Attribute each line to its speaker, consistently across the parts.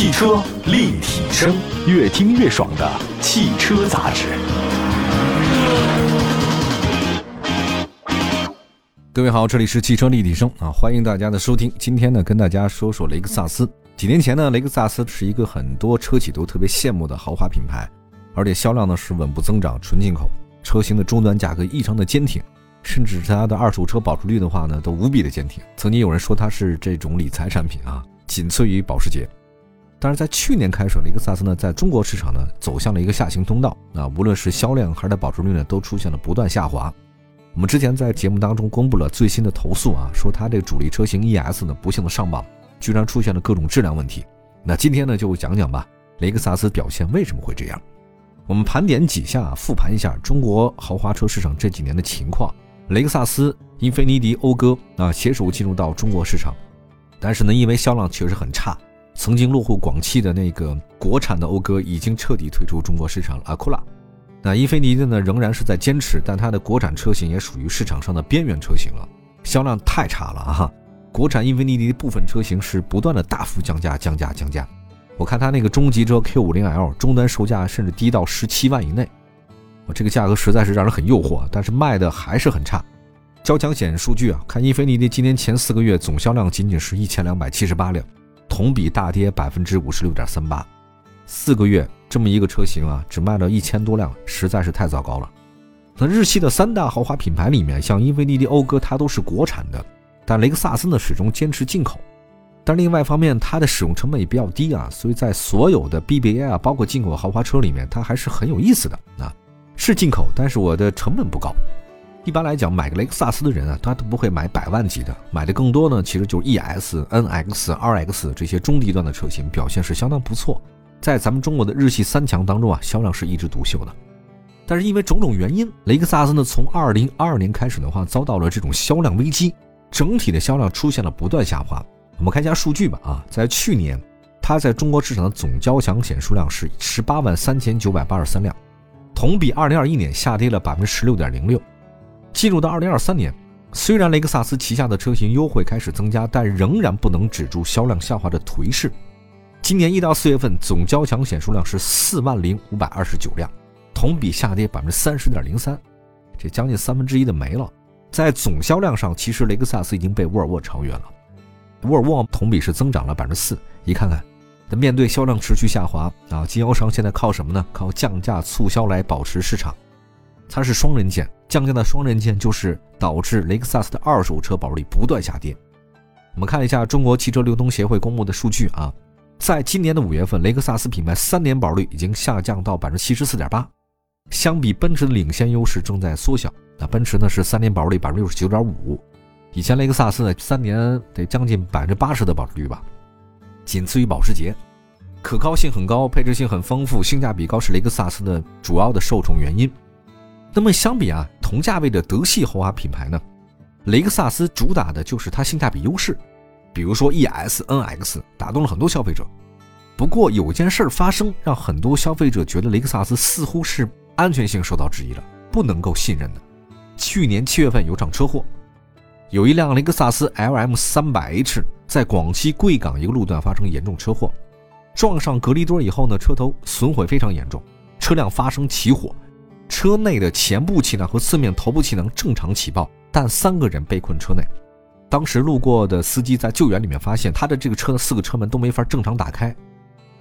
Speaker 1: 汽车立体声，越听越爽的汽车杂志。
Speaker 2: 各位好，这里是汽车立体声啊，欢迎大家的收听。今天呢，跟大家说说雷克萨斯。几年前呢，雷克萨斯是一个很多车企都特别羡慕的豪华品牌，而且销量呢是稳步增长，纯进口，车型的终端价格异常的坚挺，甚至它的二手车保值率的话呢，都无比的坚挺。曾经有人说它是这种理财产品啊，仅次于保时捷。但是在去年开始，雷克萨斯呢在中国市场呢走向了一个下行通道啊，无论是销量还是保值率呢，都出现了不断下滑。我们之前在节目当中公布了最新的投诉啊，说它这个主力车型 ES 呢不幸的上榜。居然出现了各种质量问题，那今天呢就讲讲吧，雷克萨斯表现为什么会这样？我们盘点几下，复盘一下中国豪华车市场这几年的情况。雷克萨斯、英菲尼迪、讴歌啊携手进入到中国市场，但是呢，因为销量确实很差，曾经落户广汽的那个国产的讴歌已经彻底退出中国市场了。阿库拉，那英菲尼迪呢仍然是在坚持，但它的国产车型也属于市场上的边缘车型了，销量太差了啊！国产英菲尼迪部分车型是不断的大幅降价、降价、降价。我看它那个中级车 Q50L 终端售价甚至低到十七万以内，我这个价格实在是让人很诱惑，但是卖的还是很差。交强险数据啊，看英菲尼迪今年前四个月总销量仅仅是一千两百七十八辆，同比大跌百分之五十六点三八。四个月这么一个车型啊，只卖了一千多辆，实在是太糟糕了。那日系的三大豪华品牌里面，像英菲尼迪、讴歌，它都是国产的。但雷克萨斯呢始终坚持进口，但另外一方面它的使用成本也比较低啊，所以在所有的 BBA 啊，包括进口豪华车里面，它还是很有意思的啊。是进口，但是我的成本不高。一般来讲，买个雷克萨斯的人啊，他都不会买百万级的，买的更多呢，其实就是 ES、NX、RX 这些中低端的车型，表现是相当不错，在咱们中国的日系三强当中啊，销量是一枝独秀的。但是因为种种原因，雷克萨斯呢从2022年开始的话，遭到了这种销量危机。整体的销量出现了不断下滑。我们看一下数据吧。啊，在去年，它在中国市场的总交强险数量是十八万三千九百八十三辆，同比二零二一年下跌了百分之十六点零六。进入到二零二三年，虽然雷克萨斯旗下的车型优惠开始增加，但仍然不能止住销量下滑的颓势。今年一到四月份，总交强险数量是四万零五百二十九辆，同比下跌百分之三十点零三，这将近三分之一的没了。在总销量上，其实雷克萨斯已经被沃尔沃超越了。沃尔沃同比是增长了百分之四。你看看，那面对销量持续下滑啊，经销商现在靠什么呢？靠降价促销来保持市场。它是双刃剑，降价的双刃剑就是导致雷克萨斯的二手车保值率不断下跌。我们看一下中国汽车流通协会公布的数据啊，在今年的五月份，雷克萨斯品牌三年保值率已经下降到百分之七十四点八，相比奔驰的领先优势正在缩小。那奔驰呢是三年保值率百分之六十九点五，以前雷克萨斯呢三年得将近百分之八十的保值率吧，仅次于保时捷，可靠性很高，配置性很丰富，性价比高是雷克萨斯的主要的受宠原因。那么相比啊同价位的德系豪华品牌呢，雷克萨斯主打的就是它性价比优势，比如说 ES、NX 打动了很多消费者。不过有件事儿发生，让很多消费者觉得雷克萨斯似乎是安全性受到质疑了，不能够信任的。去年七月份有场车祸，有一辆雷克萨斯 LM 300H 在广西贵港一个路段发生严重车祸，撞上隔离墩以后呢，车头损毁非常严重，车辆发生起火，车内的前部气囊和侧面头部气囊正常起爆，但三个人被困车内。当时路过的司机在救援里面发现，他的这个车的四个车门都没法正常打开，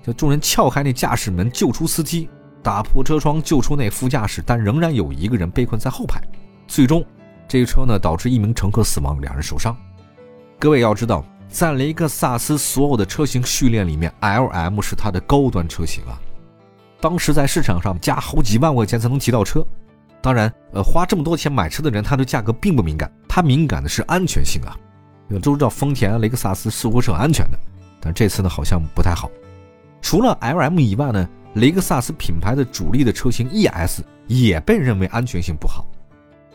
Speaker 2: 就众人撬开那驾驶门救出司机，打破车窗救出那副驾驶，但仍然有一个人被困在后排。最终，这个车呢导致一名乘客死亡，两人受伤。各位要知道，在雷克萨斯所有的车型序列里面，LM 是它的高端车型啊。当时在市场上加好几万块钱才能提到车。当然，呃，花这么多钱买车的人，他对价格并不敏感，他敏感的是安全性啊。都知道丰田、雷克萨斯似乎是很安全的，但这次呢好像不太好。除了 LM 以外呢，雷克萨斯品牌的主力的车型 ES 也被认为安全性不好。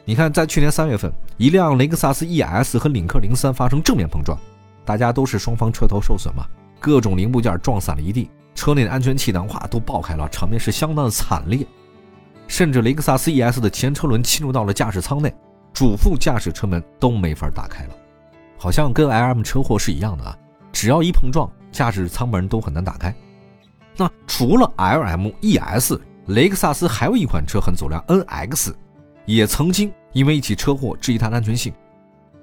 Speaker 2: 你看，在去年三月份，一辆雷克萨斯 ES 和领克零三发生正面碰撞，大家都是双方车头受损嘛，各种零部件撞散了一地，车内的安全气囊哇都爆开了，场面是相当的惨烈。甚至雷克萨斯 ES 的前车轮侵入到了驾驶舱内，主副驾驶车门都没法打开了，好像跟 LM 车祸是一样的啊，只要一碰撞，驾驶舱门都很难打开。那除了 LM、ES，雷克萨斯还有一款车很走量，NX，也曾经因为一起车祸质疑它的安全性。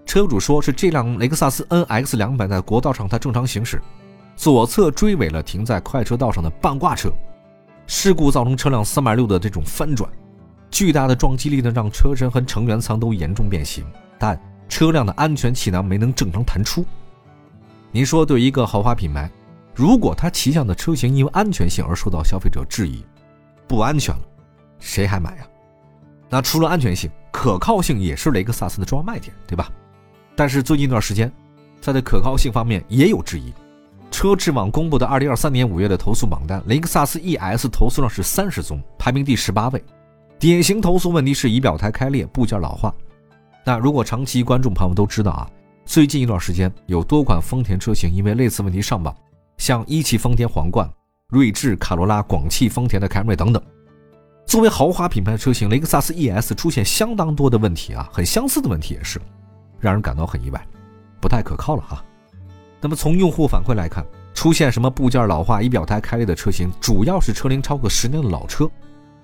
Speaker 2: 车主说是这辆雷克萨斯 NX 两百在国道上它正常行驶，左侧追尾了停在快车道上的半挂车，事故造成车辆三百六的这种翻转，巨大的撞击力呢让车身和成员舱都严重变形，但车辆的安全气囊没能正常弹出。您说，对一个豪华品牌，如果它旗下的车型因为安全性而受到消费者质疑，不安全了，谁还买呀？那除了安全性，可靠性也是雷克萨斯的重要卖点，对吧？但是最近一段时间，它的可靠性方面也有质疑。车质网公布的2023年5月的投诉榜单，雷克萨斯 ES 投诉量是三十宗，排名第十八位。典型投诉问题是仪表台开裂、部件老化。那如果长期关注朋友都知道啊。最近一段时间，有多款丰田车型因为类似问题上榜，像一汽丰田皇冠、锐志、卡罗拉、广汽丰田的凯美瑞等等。作为豪华品牌的车型，雷克萨斯 ES 出现相当多的问题啊，很相似的问题也是，让人感到很意外，不太可靠了啊。那么从用户反馈来看，出现什么部件老化、仪表台开裂的车型，主要是车龄超过十年的老车。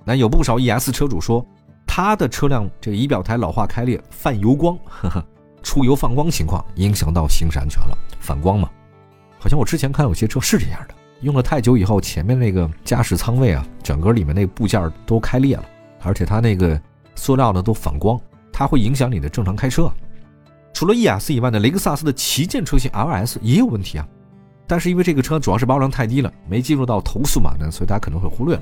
Speaker 2: 那有不少 ES 车主说，他的车辆这个仪表台老化开裂、泛油光，呵呵。出油放光情况影响到行驶安全了，反光嘛？好像我之前看有些车是这样的，用了太久以后，前面那个驾驶舱位啊，整个里面那个部件都开裂了，而且它那个塑料呢都反光，它会影响你的正常开车。除了 ES 以外呢，雷克萨斯的旗舰车型 LS 也有问题啊，但是因为这个车主要是保有量太低了，没进入到投诉榜单，所以大家可能会忽略了。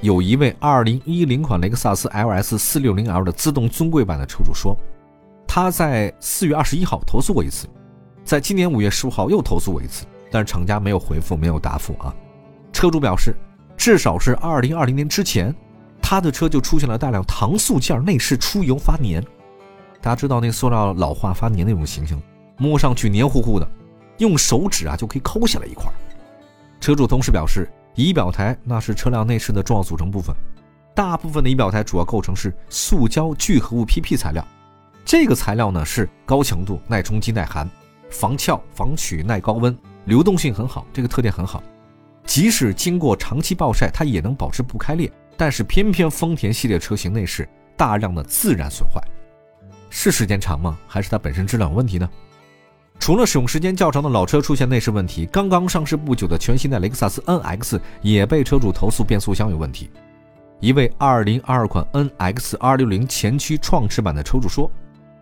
Speaker 2: 有一位2010款雷克萨斯 LS 460L 的自动尊贵版的车主说。他在四月二十一号投诉过一次，在今年五月十五号又投诉过一次，但是厂家没有回复，没有答复啊。车主表示，至少是二零二零年之前，他的车就出现了大量搪塑件内饰出油发粘。大家知道那塑料老化发粘那种情形，摸上去黏糊糊的，用手指啊就可以抠下来一块。车主同时表示，仪表台那是车辆内饰的重要组成部分，大部分的仪表台主要构成是塑胶聚合物 PP 材料。这个材料呢是高强度、耐冲击、耐寒、防翘、防曲、耐高温，流动性很好，这个特点很好。即使经过长期暴晒，它也能保持不开裂。但是偏偏丰田系列车型内饰大量的自然损坏，是时间长吗？还是它本身质量有问题呢？除了使用时间较长的老车出现内饰问题，刚刚上市不久的全新的雷克萨斯 NX 也被车主投诉变速箱有问题。一位2022款 NX 260前驱创驰版的车主说。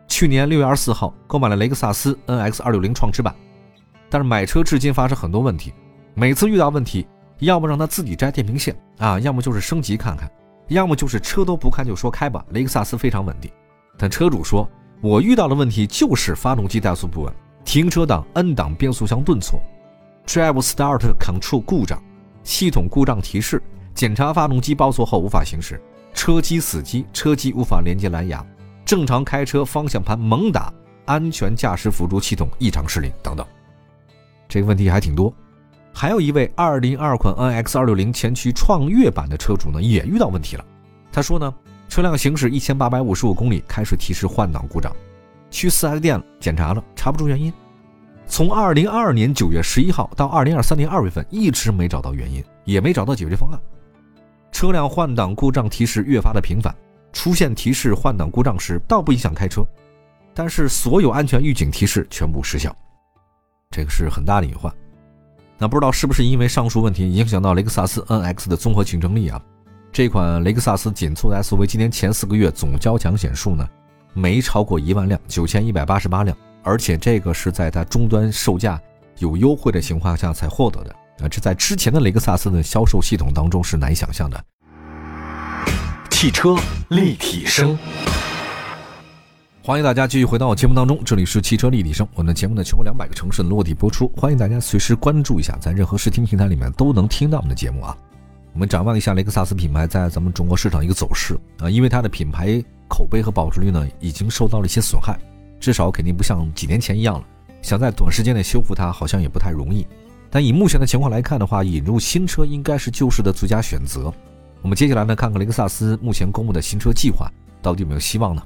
Speaker 2: 去年六月二十四号购买了雷克萨斯 NX 二六零创驰版，但是买车至今发生很多问题，每次遇到问题，要么让他自己摘电瓶线啊，要么就是升级看看，要么就是车都不看就说开吧。雷克萨斯非常稳定，但车主说，我遇到的问题就是发动机怠速不稳，停车档 N 档变速箱顿挫，Drive Start Control 故障，系统故障提示，检查发动机报错后无法行驶，车机死机，车机无法连接蓝牙。正常开车，方向盘猛打，安全驾驶辅助系统异常失灵等等，这个问题还挺多。还有一位202款 NX 260前驱创越版的车主呢，也遇到问题了。他说呢，车辆行驶1855公里，开始提示换挡故障，去 4S 店检查了，查不出原因。从2022年9月11号到2023年2月份，一直没找到原因，也没找到解决方案。车辆换挡故障提示越发的频繁。出现提示换挡故障时，倒不影响开车，但是所有安全预警提示全部失效，这个是很大的隐患。那不知道是不是因为上述问题影响到雷克萨斯 NX 的综合竞争力啊？这款雷克萨斯紧凑的 SUV 今年前四个月总交强险数呢，没超过一万辆，九千一百八十八辆，而且这个是在它终端售价有优惠的情况下才获得的啊，这在之前的雷克萨斯的销售系统当中是难以想象的。
Speaker 1: 汽车立体声，
Speaker 2: 欢迎大家继续回到节目当中，这里是汽车立体声。我们的节目呢，全国两百个城市落地播出，欢迎大家随时关注一下，在任何视听平台里面都能听到我们的节目啊。我们展望一下雷克萨斯品牌在咱们中国市场一个走势啊，因为它的品牌口碑和保值率呢，已经受到了一些损害，至少肯定不像几年前一样了。想在短时间内修复它，好像也不太容易。但以目前的情况来看的话，引入新车应该是救市的最佳选择。我们接下来呢，看看雷克萨斯目前公布的新车计划到底有没有希望呢？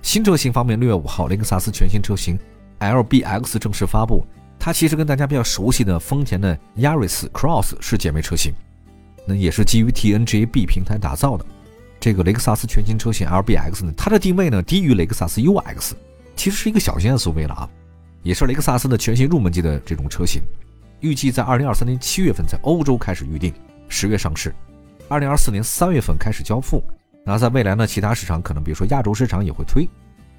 Speaker 2: 新车型方面，六月五号，雷克萨斯全新车型 LBX 正式发布，它其实跟大家比较熟悉的丰田的 Yaris Cross 是姐妹车型，那也是基于 TNGA-B 平台打造的。这个雷克萨斯全新车型 LBX 呢，它的定位呢低于雷克萨斯 UX，其实是一个小型 SUV 了啊，也是雷克萨斯的全新入门级的这种车型。预计在二零二三年七月份在欧洲开始预定，十月上市，二零二四年三月份开始交付。那在未来呢，其他市场可能比如说亚洲市场也会推。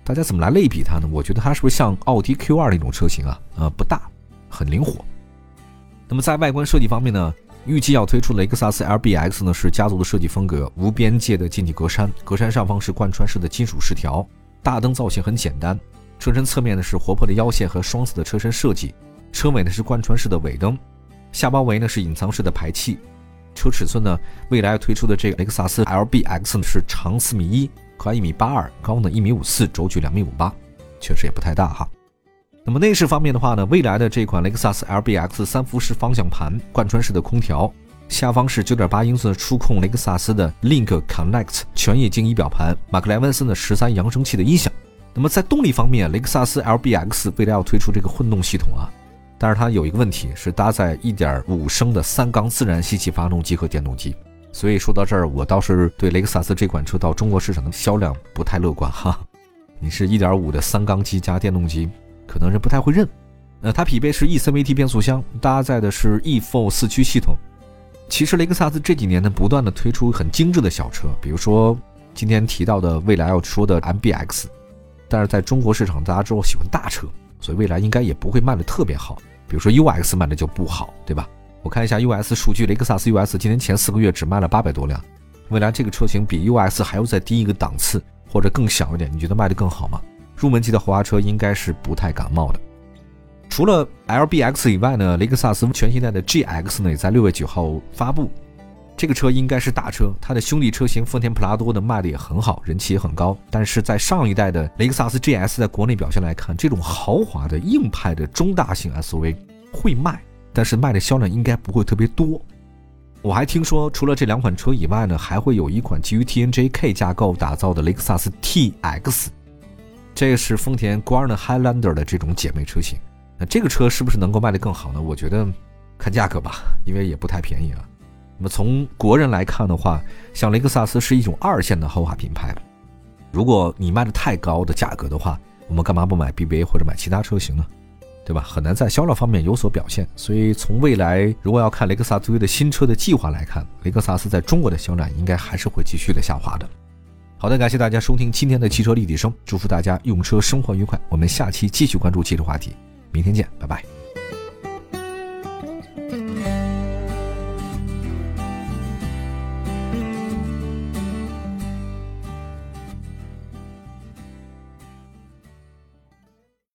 Speaker 2: 大家怎么来类比它呢？我觉得它是不是像奥迪 Q2 那种车型啊？呃，不大。很灵活。那么在外观设计方面呢，预计要推出雷克萨斯 LBX 呢是家族的设计风格，无边界的进气格栅，格栅上方是贯穿式的金属饰条，大灯造型很简单，车身侧面呢是活泼的腰线和双色的车身设计，车尾呢是贯穿式的尾灯，下包围呢是隐藏式的排气，车尺寸呢未来要推出的这个雷克萨斯 LBX 呢是长四米一，宽一米八二，高呢一米五四，轴距两米五八，确实也不太大哈。那么内饰方面的话呢，未来的这款雷克萨斯 LBX 三辐式方向盘、贯穿式的空调，下方是9.8英寸触控雷克萨斯的 Link Connect 全液晶仪表盘，马克莱文森的十三扬声器的音响。那么在动力方面，雷克萨斯 LBX 未来要推出这个混动系统啊，但是它有一个问题是搭载1.5升的三缸自然吸气发动机和电动机，所以说到这儿，我倒是对雷克萨斯这款车到中国市场的销量不太乐观哈。你是一点五的三缸机加电动机。可能人不太会认，呃，它匹配是 eCVT 变速箱，搭载的是 e four 四驱系统。其实雷克萨斯这几年呢，不断的推出很精致的小车，比如说今天提到的未来要说的 MBX，但是在中国市场，大家之后喜欢大车，所以未来应该也不会卖的特别好。比如说 UX 卖的就不好，对吧？我看一下 US 数据，雷克萨斯 US 今年前四个月只卖了八百多辆，未来这个车型比 U S 还要再低一个档次，或者更小一点，你觉得卖的更好吗？入门级的豪华车应该是不太感冒的。除了 LBX 以外呢，雷克萨斯全新代的 GX 呢也在六月九号发布。这个车应该是大车，它的兄弟车型丰田普拉多呢卖的也很好，人气也很高。但是在上一代的雷克萨斯 GS 在国内表现来看，这种豪华的硬派的中大型 SUV 会卖，但是卖的销量应该不会特别多。我还听说，除了这两款车以外呢，还会有一款基于 TNGK 架构打造的雷克萨斯 TX。这个是丰田 Guarna Highlander 的这种姐妹车型，那这个车是不是能够卖得更好呢？我觉得看价格吧，因为也不太便宜啊。那么从国人来看的话，像雷克萨斯是一种二线的豪华品牌，如果你卖的太高的价格的话，我们干嘛不买 BBA 或者买其他车型呢？对吧？很难在销量方面有所表现。所以从未来如果要看雷克萨斯的新车的计划来看，雷克萨斯在中国的销量应该还是会继续的下滑的。好的，感谢大家收听今天的汽车立体声，祝福大家用车生活愉快。我们下期继续关注汽车话题，明天见，拜拜。